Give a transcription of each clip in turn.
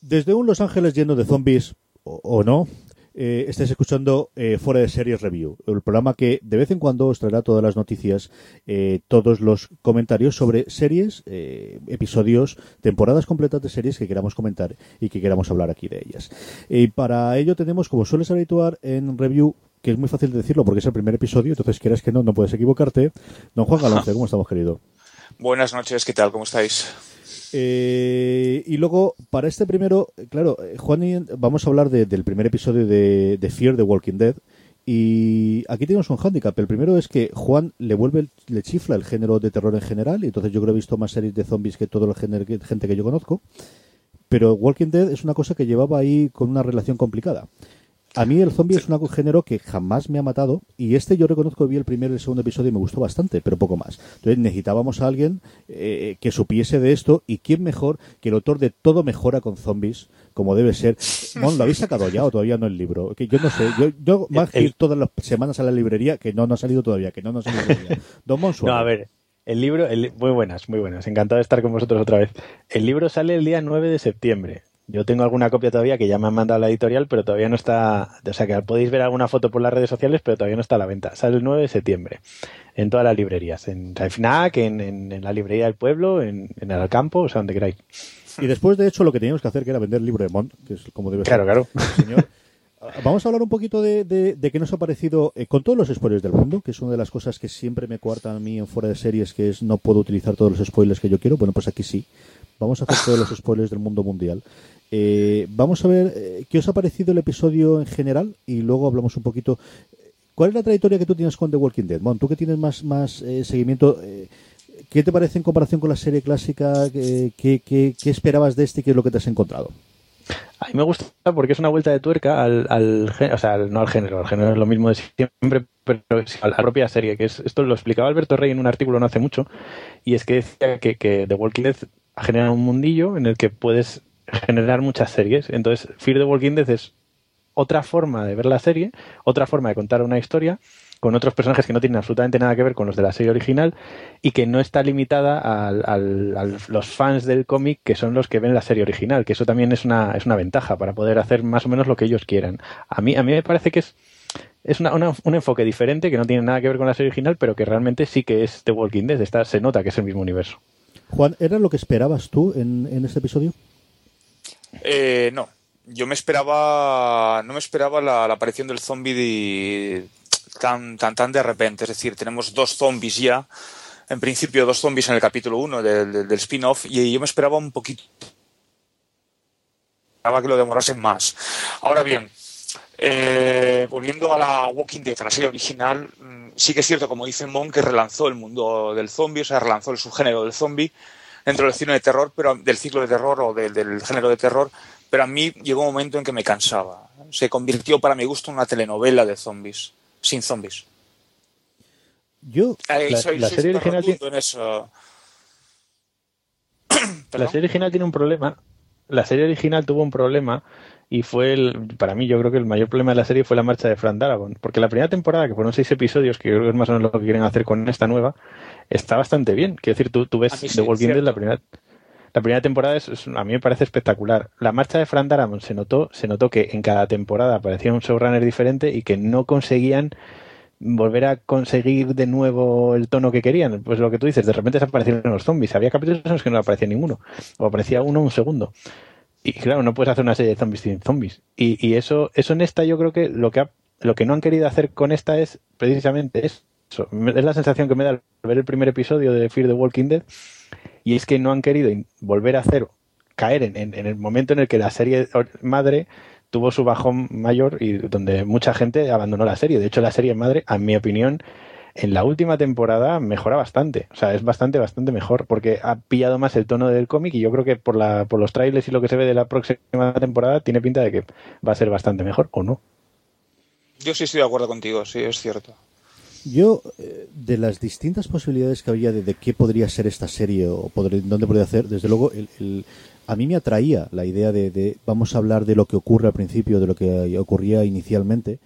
Desde un Los Ángeles lleno de zombies, o, o no, eh, estáis escuchando eh, Fuera de Series Review, el programa que de vez en cuando os traerá todas las noticias, eh, todos los comentarios sobre series, eh, episodios, temporadas completas de series que queramos comentar y que queramos hablar aquí de ellas. Y para ello tenemos, como suele ser habitual en Review, que es muy fácil de decirlo porque es el primer episodio, entonces quieras que no, no puedes equivocarte. Don Juan Galante, ¿cómo estamos, querido? Buenas noches, ¿qué tal? ¿Cómo estáis? Eh, y luego, para este primero, claro, eh, Juan y vamos a hablar de- del primer episodio de, Fear the Walking Dead. Y aquí tenemos un hándicap. El primero es que Juan le vuelve, el- le chifla el género de terror en general. Y entonces yo creo que he visto más series de zombies que toda la gente que yo conozco. Pero Walking Dead es una cosa que llevaba ahí con una relación complicada. A mí el zombie es un género que jamás me ha matado y este yo reconozco que vi el primer y el segundo episodio y me gustó bastante, pero poco más. Entonces necesitábamos a alguien eh, que supiese de esto y quién mejor que el autor de Todo mejora con zombies, como debe ser. Mon, ¿lo habéis sacado ya o todavía no el libro? Que yo no sé, yo, yo más que ir todas las semanas a la librería, que no, no ha salido todavía, que no, no ha salido todavía. Don Mon No, a ver, el libro, el- muy buenas, muy buenas. Encantado de estar con vosotros otra vez. El libro sale el día 9 de septiembre. Yo tengo alguna copia todavía que ya me han mandado la editorial, pero todavía no está. O sea que podéis ver alguna foto por las redes sociales, pero todavía no está a la venta. Sale el 9 de septiembre en todas las librerías. En FNAC, en, en, en la librería del pueblo, en, en el campo, o sea, donde queráis. Y después, de hecho, lo que teníamos que hacer que era vender el libro de Mon, que es como debe Claro, ser. claro. señor. Ah, Vamos a hablar un poquito de, de, de qué nos ha parecido, eh, con todos los spoilers del mundo, que es una de las cosas que siempre me coartan a mí en fuera de series, que es no puedo utilizar todos los spoilers que yo quiero. Bueno, pues aquí sí. Vamos a hacer todos los spoilers del mundo mundial. Eh, vamos a ver eh, qué os ha parecido el episodio en general y luego hablamos un poquito. ¿Cuál es la trayectoria que tú tienes con The Walking Dead? Mon, tú que tienes más, más eh, seguimiento, eh, ¿qué te parece en comparación con la serie clásica? Eh, ¿Qué, qué, qué esperabas de este y qué es lo que te has encontrado? A mí me gusta porque es una vuelta de tuerca al, al o sea, no al género, al género es lo mismo de siempre, pero a la propia serie, que es, esto lo explicaba Alberto Rey en un artículo no hace mucho, y es que decía que, que The Walking Dead ha generado un mundillo en el que puedes generar muchas series. Entonces, Fear the Walking Dead es otra forma de ver la serie, otra forma de contar una historia con otros personajes que no tienen absolutamente nada que ver con los de la serie original y que no está limitada a los fans del cómic que son los que ven la serie original, que eso también es una, es una ventaja para poder hacer más o menos lo que ellos quieran. A mí, a mí me parece que es, es una- una- un enfoque diferente que no tiene nada que ver con la serie original, pero que realmente sí que es The Walking Dead, está, se nota que es el mismo universo. Juan, ¿era lo que esperabas tú en, en este episodio? Eh, no, yo me esperaba, no me esperaba la, aparición del zombie de- tan, tan, tan de repente. Es decir, tenemos dos zombies ya. En principio, dos zombies en el capítulo 1 del, del- spin-off. Y yo me esperaba un poquito. Esperaba que lo demorasen más. Ahora bien, eh, volviendo a la Walking Dead, la serie original, mm, sí que es cierto, como dice Mon, que relanzó el mundo del zombie, o sea, relanzó el subgénero del zombie dentro del cine de terror, pero del ciclo de terror o del, del género de terror, pero a mí llegó un momento en que me cansaba. Se convirtió para mi gusto en una telenovela de zombies, sin zombies. Yo, Eh, La- soy- la soy serie súper original rotundo en eso. La Perdón. serie original tiene un problema. La serie original tuvo un problema y fue el, para mí yo creo que el mayor problema de la serie fue la marcha de Fran Darabont, porque la primera temporada, que fueron seis episodios, que yo creo que es más o menos lo que quieren hacer con esta nueva, está bastante bien. Quiero decir, tú, tú ves sí, The Walking Dead la primera la primera temporada es, es- a mí me parece espectacular. La marcha de Fran Darabont se notó, se notó que en cada temporada aparecía un showrunner diferente y que no conseguían volver a conseguir de nuevo el tono que querían. Pues lo que tú dices, de repente desaparecieron los zombies. Había capítulos en los que no aparecía ninguno. O aparecía uno un segundo. Y claro, no puedes hacer una serie de zombies sin zombies. Y, eso, eso en esta yo creo que lo que lo que no han querido hacer con esta es precisamente eso. Es la sensación que me da al ver el primer episodio de Fear the Walking Dead. Y es que no han querido volver a hacer, caer en, en- en el momento en el que la serie madre tuvo su bajón mayor y donde mucha gente abandonó la serie. De hecho, la serie madre, a mi opinión, en la última temporada mejora bastante. O sea, es bastante, bastante mejor porque ha pillado más el tono del cómic y yo creo que por, la, por los trailers y lo que se ve de la próxima temporada tiene pinta de que va a ser bastante mejor o no. Yo sí estoy de acuerdo contigo, sí, es cierto. Yo, eh, de las distintas posibilidades que había de, de qué podría ser esta serie o dónde podría hacer, desde luego, el, el- a mí me atraía la idea de, de vamos a hablar de lo que ocurre al principio, de lo que ocurría inicialmente,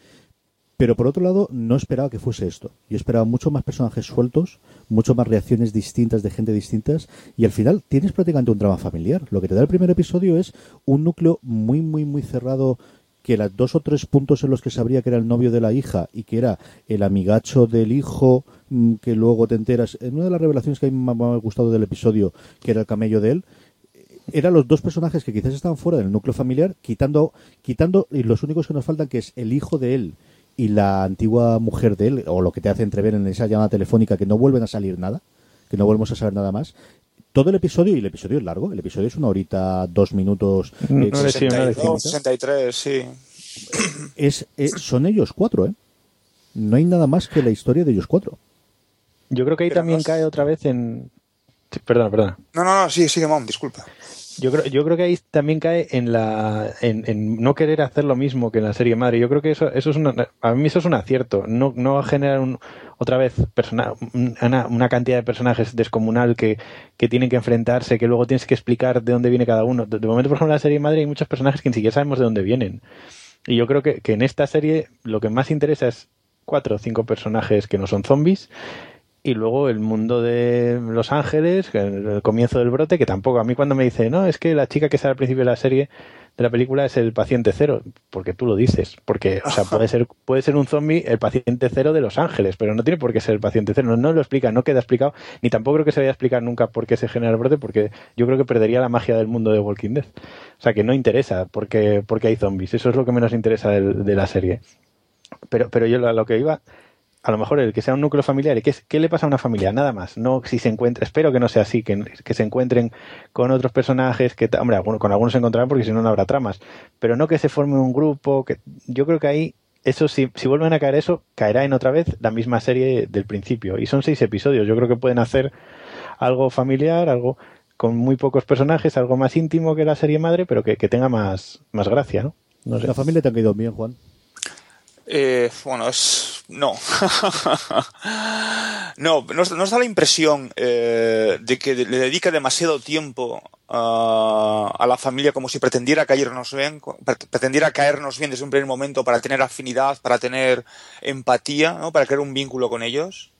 Pero por otro lado, no esperaba que fuese esto. Yo esperaba mucho más personajes sueltos, mucho más reacciones distintas de gente distintas, y al final tienes prácticamente un drama familiar. Lo que te da el primer episodio es un núcleo muy, muy, muy cerrado que las dos o tres puntos en los que sabría que era el novio de la hija y que era el amigacho del hijo mm, que luego te enteras en una de las revelaciones que a mí me ha gustado del episodio que era el camello de él eran los dos personajes que quizás estaban fuera del núcleo familiar quitando quitando y los únicos que nos faltan que es el hijo de él y la antigua mujer de él o lo que te hace entrever en esa llamada telefónica que no vuelven a salir nada que no volvemos a saber nada más todo el episodio, y el episodio es largo, el episodio es una horita, dos minutos. No, eh, no, sí, una de 62, 63, sí. es, es- son ellos cuatro, ¿eh? No hay nada más que la historia de ellos cuatro. Yo creo que ahí Pero también no cae otra vez en. Perdona, perdona. No, no, no, sí, sigue, Mom, disculpa. Yo creo, yo creo que ahí también cae en la en, en no querer hacer lo mismo que en la serie madre. Yo creo que eso, eso es una, a mí eso es un acierto. No, no generar un, otra vez persona, una, una cantidad de personajes descomunal que, que tienen que enfrentarse, que luego tienes que explicar de dónde viene cada uno. De, de momento, por ejemplo, en la serie madre hay muchos personajes que ni siquiera sabemos de dónde vienen. Y yo creo que, que en esta serie lo que más interesa es cuatro o cinco personajes que no son zombies y luego el mundo de Los Ángeles, el, comienzo del brote, que tampoco, a mí cuando me dice, no, es que la chica que sale al principio de la serie, de la película, es el paciente cero, porque tú lo dices, porque, o sea, puede ser, puede ser un zombie el paciente cero de Los Ángeles, pero no tiene por qué ser el paciente cero, no, no lo explica, no queda explicado, ni tampoco creo que se vaya a explicar nunca por qué se genera el brote, porque yo creo que perdería la magia del mundo de Walking Dead. O sea, que no interesa porque, porque hay zombies, eso es lo que menos interesa de, la serie. Pero, pero yo a lo que iba, a lo mejor el que sea un núcleo familiar, ¿y qué, es- qué le pasa a una familia? Nada más. No si se encuentra, espero que no sea así, que, que se encuentren con otros personajes, que, hombre, alguno- con algunos se encontrarán porque si no, no habrá tramas. Pero no que se forme un grupo, que yo creo que ahí, eso si, si vuelven a caer eso, caerá en otra vez la misma serie del principio. Y son seis episodios, yo creo que pueden hacer algo familiar, algo con muy pocos personajes, algo más íntimo que la serie madre, pero que, que tenga más, más gracia, ¿no? No sé. La familia te ha caído bien, Juan. Eh, bueno, es. No. no, nos, da la impresión eh, de que le dedica demasiado tiempo a, a la familia como si pretendiera caernos bien, pre- pretendiera caernos bien desde un primer momento para tener afinidad, para tener empatía, ¿no? para crear un vínculo con ellos.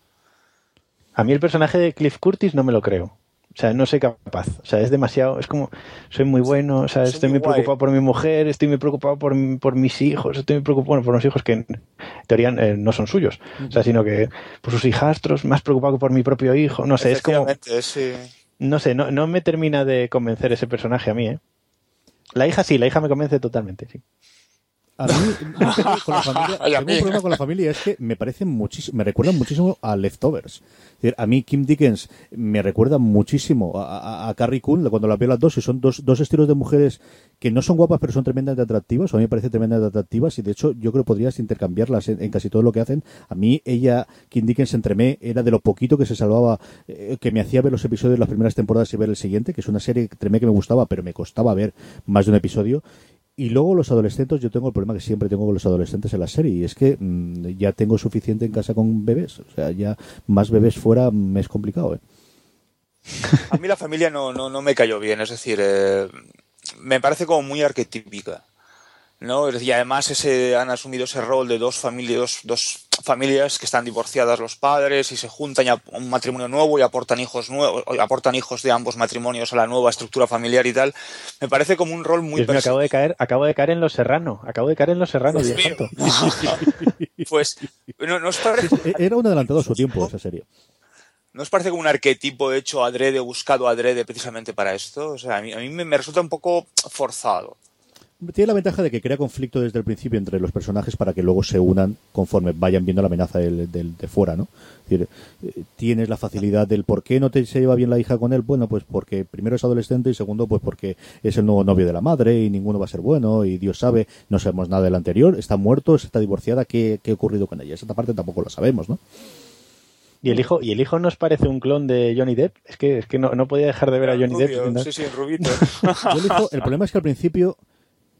A mí el personaje de Cliff Curtis no me lo creo. O sea, no soy capaz. O sea, es demasiado. Es como, soy muy bueno. O sea, Soy estoy muy guay. preocupado por mi mujer. Estoy muy preocupado por, por mis hijos. Estoy muy preocupado bueno, por unos hijos que en teoría eh, no son suyos. O sea, sino que por sus hijastros, más preocupado que por mi propio hijo. No sé, es como. Sí. No sé, no, no me termina de convencer ese personaje a mí, ¿eh? La hija sí, la hija me convence totalmente, sí. A mí, con la familia, tengo mí. un problema con la familia, es que me parecen muchísimo, me recuerdan muchísimo a Leftovers. Es decir, a mí Kim Dickens me recuerda muchísimo a, a, a Carrie Coon cuando la veo las dos y son dos, dos estilos de mujeres que no son guapas pero son tremendamente atractivas, o a mí me parecen tremendamente atractivas y de hecho yo creo que podrías intercambiarlas en, en casi todo lo que hacen. A mí ella, Kim Dickens entre mí, era de lo poquito que se salvaba, eh, que me hacía ver los episodios de las primeras temporadas y ver el siguiente, que es una serie que tremé que me gustaba pero me costaba ver más de un episodio. Y luego los adolescentes, yo tengo el problema que siempre tengo con los adolescentes en la serie, y es que mm, ya tengo suficiente en casa con bebés. O sea, ya más bebés fuera me es complicado, ¿eh? A mí la familia no, no, no me cayó bien, es decir, eh, me parece como muy arquetípica. ¿No? Y además ese, han asumido ese rol de dos familias, dos, dos familias que están divorciadas los padres y se juntan a un matrimonio nuevo y aportan hijos nuevos, aportan hijos de ambos matrimonios a la nueva estructura familiar y tal. Me parece como un rol muy Dios mío, acabo de caer, acabo de caer en Los Serrano, acabo de caer en Los Serrano, Dios mío. Pues, ¿no, no os parece, Era un adelantado a su tiempo esa serie. ¿no os parece como un arquetipo hecho adrede, buscado adrede precisamente para esto? O sea, a mí, a mí me, me resulta un poco forzado. Tiene la ventaja de que crea conflicto desde el principio entre los personajes para que luego se unan conforme vayan viendo la amenaza del, del- de fuera, ¿no? Es decir, eh, tienes la facilidad del por qué no te se lleva bien la hija con él. Bueno, pues porque primero es adolescente y segundo, pues porque es el nuevo novio de la madre y ninguno va a ser bueno y Dios sabe, no sabemos nada del anterior, está muerto, está divorciada, ¿qué, qué ha ocurrido con ella? Esa parte tampoco la sabemos, ¿no? Y el hijo, y el hijo nos parece un clon de Johnny Depp. Es que, es que no, no podía dejar de ver a Johnny Rubio, Depp. ¿no? Sí, sí, Rubito. Yo elijo- el problema es que al principio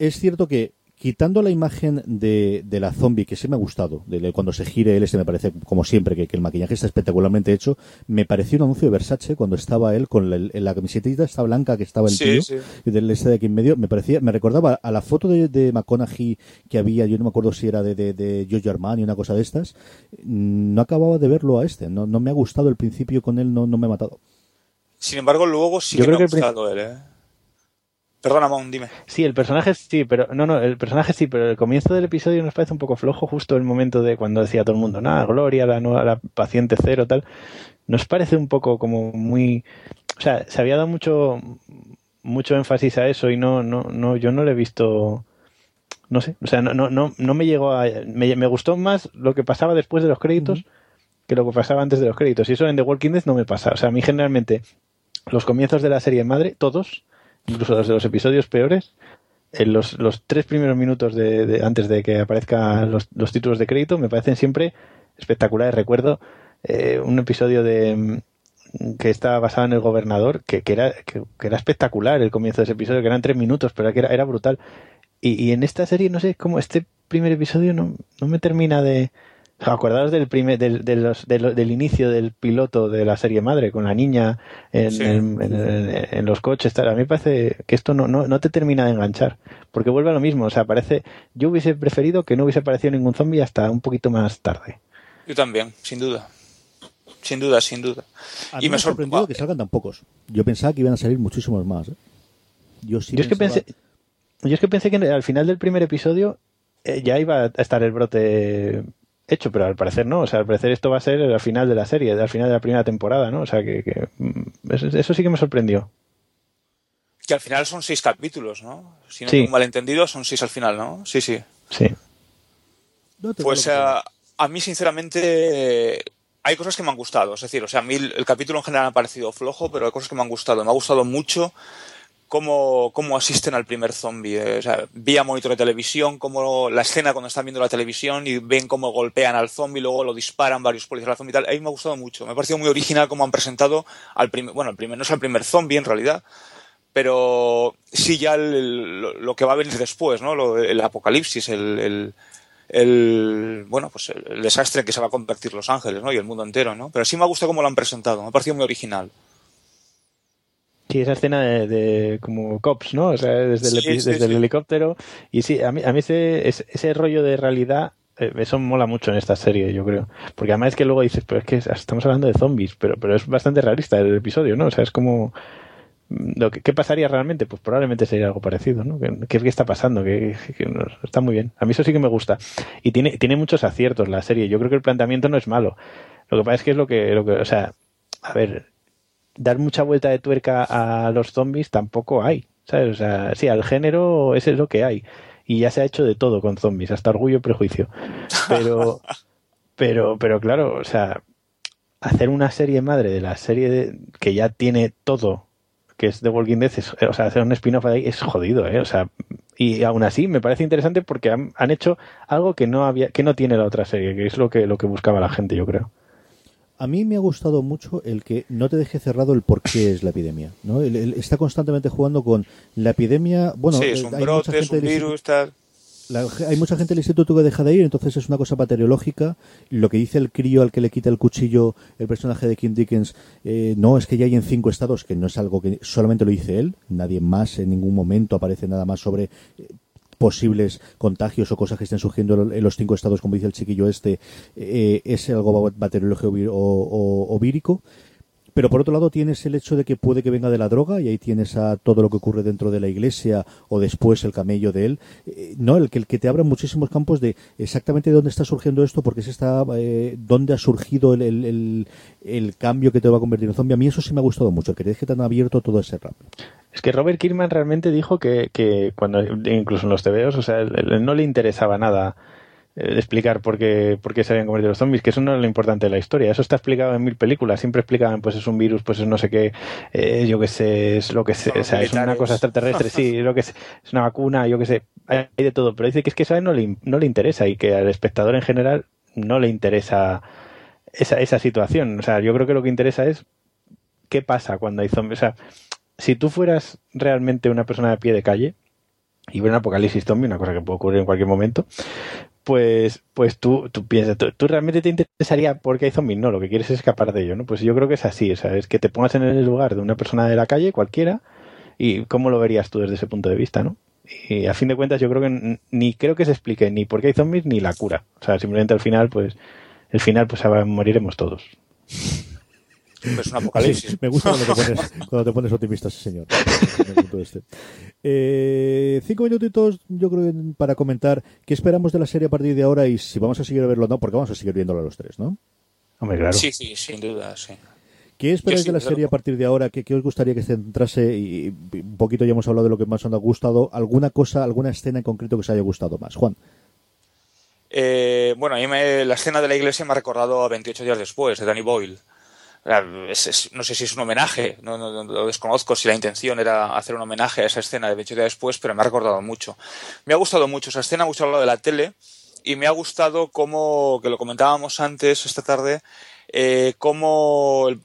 es cierto que quitando la imagen de, de, la zombie, que sí me ha gustado, de, cuando se gire él, este me parece, como siempre, que, el maquillaje está espectacularmente hecho, me pareció un anuncio de Versace cuando estaba él con la, la camisetita esta blanca que estaba el tío, y del este de aquí en medio, me parecía, me recordaba a la foto de, de McConaughey que había, yo no me acuerdo si era de, de, de Giorgio Armani, una cosa de estas, no acababa de verlo a este, no, no me ha gustado el principio con él, no, no me ha matado. Sin embargo, luego sí que me ha gustado él, ¿eh? Perdona, Mon, dime. Sí, el personaje sí, pero no, no, el personaje sí, pero el comienzo del episodio nos parece un poco flojo, justo el momento de cuando decía todo el mundo, nada, Gloria, la, la paciente cero, tal. Nos parece un poco como muy, o sea, se había dado mucho, mucho énfasis a eso y no, no, no, yo no le he visto, no sé, o sea, no, no, no, no me llegó a, me, me, gustó más lo que pasaba después de los créditos que lo que pasaba antes de los créditos. Y eso en The Walking Dead no me pasa. O sea, a mí generalmente los comienzos de la serie madre, todos, incluso los de los episodios peores, en los, los tres primeros minutos de, antes de que aparezcan los, los, títulos de crédito me parecen siempre espectaculares. Recuerdo eh, un episodio de mm, que estaba basado en el gobernador, que, que era, que, era espectacular el comienzo de ese episodio, que eran tres minutos, pero que era, era brutal. Y, y, en esta serie, no sé, como este primer episodio no, no me termina de, Acordaos del, primer, del, de los, del, inicio del piloto de la serie madre con la niña en, en, los coches. A mí me parece que esto no, no, no, te termina de enganchar, porque vuelve a lo mismo. O sea, parece. Yo hubiese preferido que no hubiese aparecido ningún zombie hasta un poquito más tarde. Yo también, sin duda. Sin duda, sin duda. A mí y me, ha sorprendido que salgan tan pocos. Yo pensaba que iban a salir muchísimos más. ¿eh? Yo sí. Yo es, que pensé, yo es que pensé que al final del primer episodio eh, ya iba a estar el brote hecho, pero al parecer no. O sea, al parecer esto va a ser al final de la serie, al final de la primera temporada, ¿no? O sea, que, mm, eso, sí que me sorprendió. Que al final son seis capítulos, ¿no? Si no tengo un malentendido, son seis al final, ¿no? Sí, sí. Sí. Pues uh, a mí, sinceramente, hay cosas que me han gustado. Es decir, o sea, a mí el, el capítulo en general me ha parecido flojo, pero hay cosas que me han gustado. Me ha gustado mucho cómo, cómo asisten al primer zombie. Eh, vía monitor de televisión, como la escena cuando están viendo la televisión y ven cómo golpean al zombie, luego lo disparan varios policías al zombie y tal. A mí me ha gustado mucho. Me ha parecido muy original cómo han presentado al primer, bueno, el primer, no es el primer zombie en realidad, pero sí ya lo, que va a venir después, ¿no? el apocalipsis, el, el, bueno, pues el, desastre en que se va a convertir Los Ángeles, ¿no? Y el mundo entero, ¿no? Pero sí me ha gustado cómo lo han presentado. Me ha parecido muy original. Sí, esa escena de, como cops, ¿no? O sea, desde el, desde el helicóptero. Y sí, a mí, a mí ese, ese rollo de realidad, eh, eso mola mucho en esta serie, yo creo. Porque además es que luego dices, pero es que estamos hablando de zombies, pero, pero es bastante realista el episodio, ¿no? O sea, es como... Mm, lo que, ¿Qué pasaría realmente? Pues probablemente sería algo parecido, ¿no? ¿Qué, qué está pasando? Que, está muy bien. A mí eso sí que me gusta. Y tiene, tiene muchos aciertos la serie. Yo creo que el planteamiento no es malo. Lo que pasa es que es lo que, lo que o sea, a ver, dar mucha vuelta de tuerca a los zombies tampoco hay. ¿sabes? O sea, sí, al género ese es lo que hay. Y ya se ha hecho de todo con zombies, hasta orgullo y prejuicio. Pero, pero, pero claro, o sea, hacer una serie madre de la serie que ya tiene todo, que es The Walking Dead, o sea, hacer un spin-off ahí es jodido, ¿eh? O sea, y aún así me parece interesante porque han, han, hecho algo que no había, que no tiene la otra serie, que es lo que, lo que buscaba la gente, yo creo a mí me ha gustado mucho el que no te deje cerrado el por qué es la epidemia. ¿no? está constantemente jugando con la epidemia. Bueno, sí, es un brote, es un virus, hay mucha gente del instituto que deja de ir, entonces es una cosa bacteriológica. Lo que dice el crío al que le quita el cuchillo el personaje de Kim Dickens, eh, no, es que ya hay en cinco estados, que no es algo que solamente lo dice él, nadie más en ningún momento aparece nada más sobre eh, posibles contagios o cosas que estén surgiendo en los cinco estados, como dice el chiquillo este, eh, es algo bacteriológico o, vírico. Pero por otro lado tienes el hecho de que puede que venga de la droga y ahí tienes a todo lo que ocurre dentro de la iglesia o después el camello de él. Eh, no, el que, que te abra muchísimos campos de exactamente dónde está surgiendo esto, porque se está, eh, dónde ha surgido el, el, el, cambio que te va a convertir en zombie. A mí eso sí me ha gustado mucho, que que te han abierto todo ese rato. Es que Robert Kirkman realmente dijo que, que cuando, incluso en los TVOs, o sea, no le interesaba nada eh, explicar por qué, por qué se habían convertido los zombies, que eso no es lo importante de la historia. Eso está explicado en mil películas. Siempre explicaban, pues es un virus, pues es no sé qué, eh, yo qué sé, es lo que sé, o sea, es una cosa extraterrestre, sí, lo que es, es una vacuna, yo qué sé, hay de todo. Pero dice que es que eso a él no le, no le interesa y que al espectador en general no le interesa esa, esa situación. O sea, yo creo que lo que interesa es qué pasa cuando hay zombies. O sea, si tú fueras realmente una persona de pie de calle, y ver un apocalipsis zombie, una cosa que puede ocurrir en cualquier momento, pues, pues tú, tú piensas, tú, realmente te interesaría porque hay zombies, no, lo que quieres es escapar de ello, ¿no? Pues yo creo que es así, o sea, es que te pongas en el lugar de una persona de la calle, cualquiera, y cómo lo verías tú desde ese punto de vista, ¿no? Y a fin de cuentas yo creo que ni creo que se explique ni por qué hay zombies ni la cura. O sea, simplemente al final, pues, el final, pues moriremos todos. Es un apocalipsis. me gusta cuando te pones, cuando te pones optimista, señor. Este. Eh, cinco minutitos, yo creo, para comentar qué esperamos de la serie a partir de ahora y si vamos a seguir a verlo o no, porque vamos a seguir viéndolo a los tres, ¿no? Hombre, claro. Sí, sí, sin duda, sí. ¿Qué esperáis de la serie a partir de ahora? ¿Qué, os gustaría que se centrase? Y, un poquito ya hemos hablado de lo que más os ha gustado. ¿Alguna cosa, alguna escena en concreto que os haya gustado más? Juan. Eh, bueno, a mí la escena de la iglesia me ha recordado a 28 días después, de Danny Boyle. No sé si es un homenaje, no, lo desconozco si la intención era hacer un homenaje a esa escena de 28 días después, pero me ha recordado mucho. Me ha gustado mucho esa escena, mucho hablado de la tele, y me ha gustado como, que lo comentábamos antes esta tarde, eh, cómo el,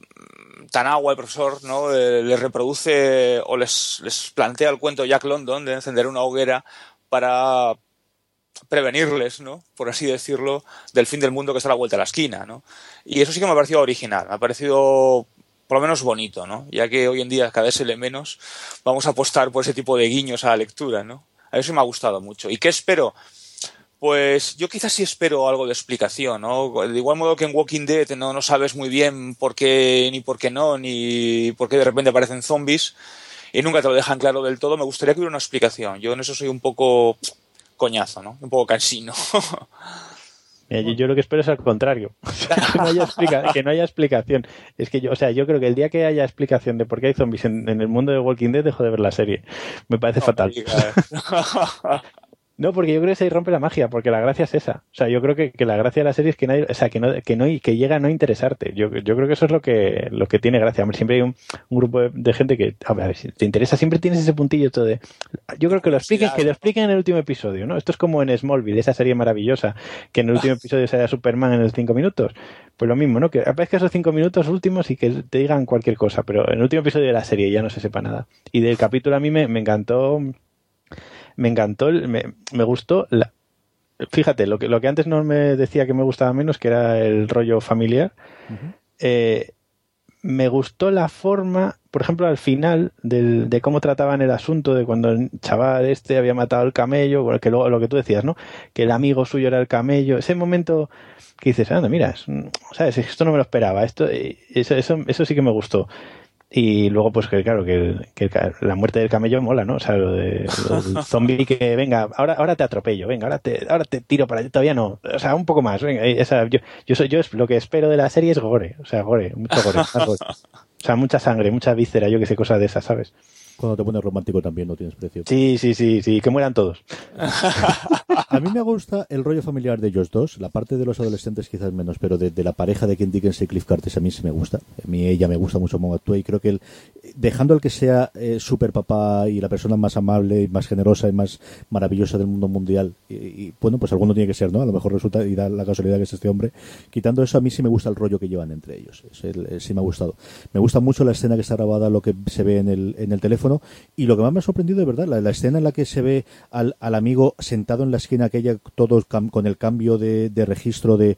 el profesor, ¿no? Eh, les reproduce o les, les plantea el cuento Jack London de encender una hoguera para prevenirles, ¿no? Por así decirlo, del fin del mundo que está a la vuelta de la esquina, ¿no? Y eso sí que me ha parecido original, me ha parecido por lo menos bonito, ¿no? Ya que hoy en día cada vez se menos, vamos a apostar por ese tipo de guiños a la lectura, ¿no? A eso me ha gustado mucho. ¿Y qué espero? Pues yo quizás sí espero algo de explicación, ¿no? De igual modo que en Walking Dead no, no sabes muy bien por qué, ni por qué no, ni por qué de repente aparecen zombies y nunca te lo dejan claro del todo, me gustaría que hubiera una explicación. Yo en eso soy un poco coñazo, ¿no? Un poco cansino. yo, lo que espero es al contrario. que, no haya que, no haya explicación. Es que yo, o sea, yo creo que el día que haya explicación de por qué hay zombies en, el mundo de Walking Dead, dejo de ver la serie. Me parece fatal. No, porque yo creo que se rompe la magia, porque la gracia es esa. O sea, yo creo que, la gracia de la serie es que nadie, o sea, que no, que no, que llega a no interesarte. Yo, yo creo que eso es lo que, lo que tiene gracia. siempre hay un, grupo de, gente que, a ver, si te interesa, siempre tienes ese puntillo todo de, yo creo que lo expliquen, que lo expliquen en el último episodio, ¿no? Esto es como en Smallville, esa serie maravillosa, que en el último episodio sea Superman en los cinco minutos. Pues lo mismo, ¿no? Que aparezca esos cinco minutos últimos y que te digan cualquier cosa, pero en el último episodio de la serie ya no se sepa nada. Y del capítulo a mí me, me encantó me encantó, me, me gustó la, fíjate, lo que, lo que antes no me decía que me gustaba menos, que era el rollo familiar, eh, me gustó la forma, por ejemplo, al final del, de cómo trataban el asunto de cuando el chaval este había matado al camello, que luego lo que tú decías, ¿no? Que el amigo suyo era el camello, ese momento que dices, anda, mira, ¿sabes? Esto no me lo esperaba, esto, eh, eso, eso, eso sí que me gustó. Y luego, pues que claro, que, la muerte del camello mola, ¿no? O sea, lo, de, del zombie que venga, ahora, ahora te atropello, venga, ahora te, ahora te tiro para allá, todavía no. O sea, un poco más, venga. yo, yo, soy, yo lo que espero de la serie es gore, o sea, gore, mucho gore. O sea, mucha sangre, mucha víscera, yo que sé, cosas de esas, ¿sabes? Cuando te pones romántico también no tienes precio. Sí, sí, sí, sí, que mueran todos. a mí me gusta el rollo familiar de ellos dos, la parte de los adolescentes quizás menos, pero de, la pareja de Ken Dickens y Cliff Curtis a mí sí me gusta. A mí ella me gusta mucho cómo actúa y creo que él, dejando el que sea eh, super papá y la persona más amable y más generosa y más maravillosa del mundo mundial, y, bueno, pues alguno tiene que ser, ¿no? A lo mejor resulta y da la casualidad que es este hombre. Quitando eso, a mí sí me gusta el rollo que llevan entre ellos. sí me ha gustado. Me gusta mucho la escena que está grabada, lo que se ve en el, en el teléfono y lo que más me ha sorprendido de verdad, la, escena en la que se ve al, amigo sentado en la esquina aquella, todo con el cambio de, registro de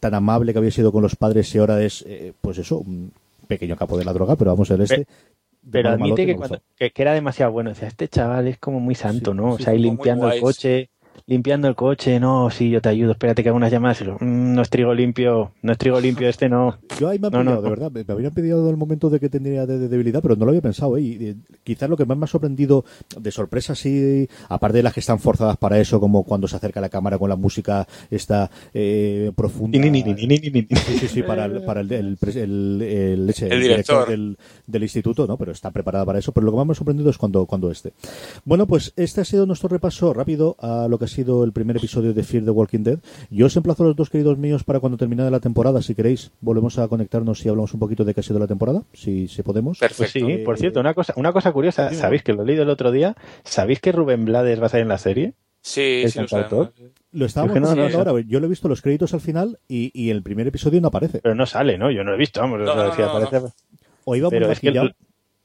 tan amable que había sido con los padres y ahora es, eh, pues eso, un pequeño capo de la droga, pero vamos ver este. Pero admite que, que, era demasiado bueno. Decía, este chaval es como muy santo, ¿no? o sea, ahí limpiando el coche, limpiando el coche, no, sí, yo te ayudo, espérate que hago unas llamadas y mm, no es trigo limpio, no es trigo limpio, este no. Yo ahí me han no, de verdad, me, habían pedido el momento de que tendría de, debilidad, pero no lo había pensado, ¿eh? Y, quizás lo que más me ha sorprendido de sorpresa, sí, aparte de las que están forzadas para eso, como cuando se acerca la cámara con la música esta eh, profunda. sí, sí, sí, para el, para el, el, el, director, del, del, instituto, ¿no? Pero está preparada para eso, pero lo que más me ha sorprendido es cuando, cuando este. Bueno, pues este ha sido nuestro repaso rápido a lo que ha sido el primer episodio de Fear the Walking Dead. Yo os emplazo a los dos queridos míos para cuando termine la temporada, si queréis, volvemos a conectarnos y hablamos un poquito de qué ha sido la temporada, si, podemos. Perfecto. sí, por cierto, una cosa, una cosa curiosa, ¿sabéis que lo he leído el otro día? ¿Sabéis que Rubén Blades va a salir en la serie? Sí, sí, lo, lo estábamos no, ahora. Yo lo he visto los créditos al final y, y el primer episodio no aparece. Pero no sale, ¿no? Yo no lo he visto, vamos. o, o iba muy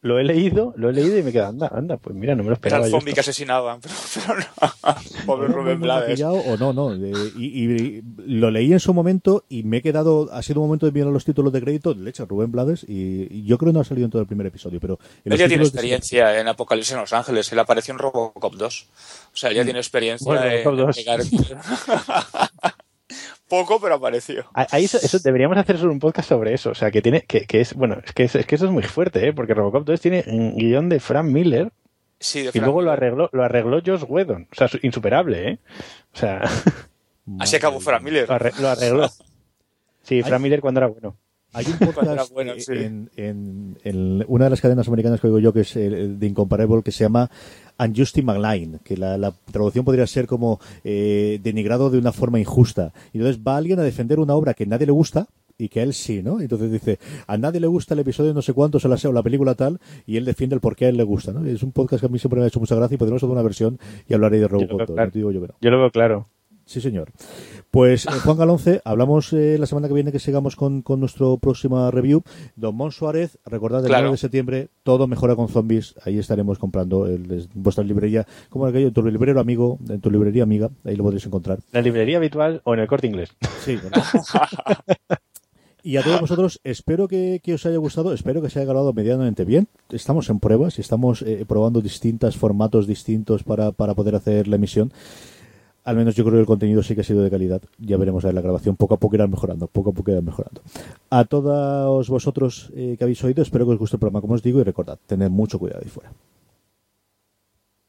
lo he leído, lo he leído y me queda, anda, anda, pues mira, no me lo esperaba. Era el yo zombie que asesinaban, pero, pero no. Pobre No, Rubén Blades. o no, no. y, y lo leí en su momento y me he quedado, ha sido un momento de mirar los títulos de crédito, le echa Rubén Blades y, y yo creo que no ha salido en todo el primer episodio, pero en Él ya tiene títulos de- experiencia en Apocalipsis en Los Ángeles. Él apareció en Robocop 2. O sea, él ya tiene experiencia Bueno, en Robocop 2. Poco, pero apareció. Ah, Ahí eso, eso- deberíamos hacer solo un podcast sobre eso. O sea, que tiene, que, que es, bueno, es que, es, es que eso es muy fuerte, ¿eh? Porque Robocop 2 tiene un guion de Frank Miller Sí, de y luego lo arregló, lo arregló Josh Whedon. O sea, su- insuperable, ¿eh? O sea, Así acabó Frank Miller. lo arregló. Sí, Frank Miller cuando era bueno. Hay un podcast bueno, eh, sí. en, en- en una de las cadenas americanas que oigo yo, que es el, de Incomparable, que se llama Unjusty Magline, que la, la traducción podría ser como eh, denigrado de una forma injusta. Y entonces va alguien a defender una obra que nadie le gusta y que a él sí, ¿no? Entonces dice, a nadie le gusta el episodio no sé cuántos o la, o la película tal, y él defiende el por qué a él le gusta, ¿no? Es un podcast que a mí siempre me ha hecho mucha gracia y podríamos hacer una versión y hablaré de Robocop. 2, claro. no yo. Yo lo veo claro. Sí, señor. Pues eh, Juan Galonce, hablamos eh, la semana que viene que sigamos con, con nuestro próxima review. Don Mon Suárez, recordad el Claro. 9 de septiembre, todo mejora con zombies. Ahí estaremos comprando el, es- vuestra librería, como aquello, en tu librero amigo, en tu librería amiga, ahí lo podréis encontrar. ¿En la librería habitual o en el corte inglés? Sí, bueno. Y a todos vosotros, espero que, que os haya gustado, espero que se haya grabado medianamente bien. Estamos en pruebas y estamos eh, probando distintos formatos distintos para, para poder hacer la emisión. Al menos yo creo que el contenido sí que ha sido de calidad. Ya veremos a ver la grabación. Poco a poco irán mejorando, poco a poco irán mejorando. A todos vosotros eh, que habéis oído, espero que os guste el programa, como os digo, y recordad, tened mucho cuidado ahí fuera.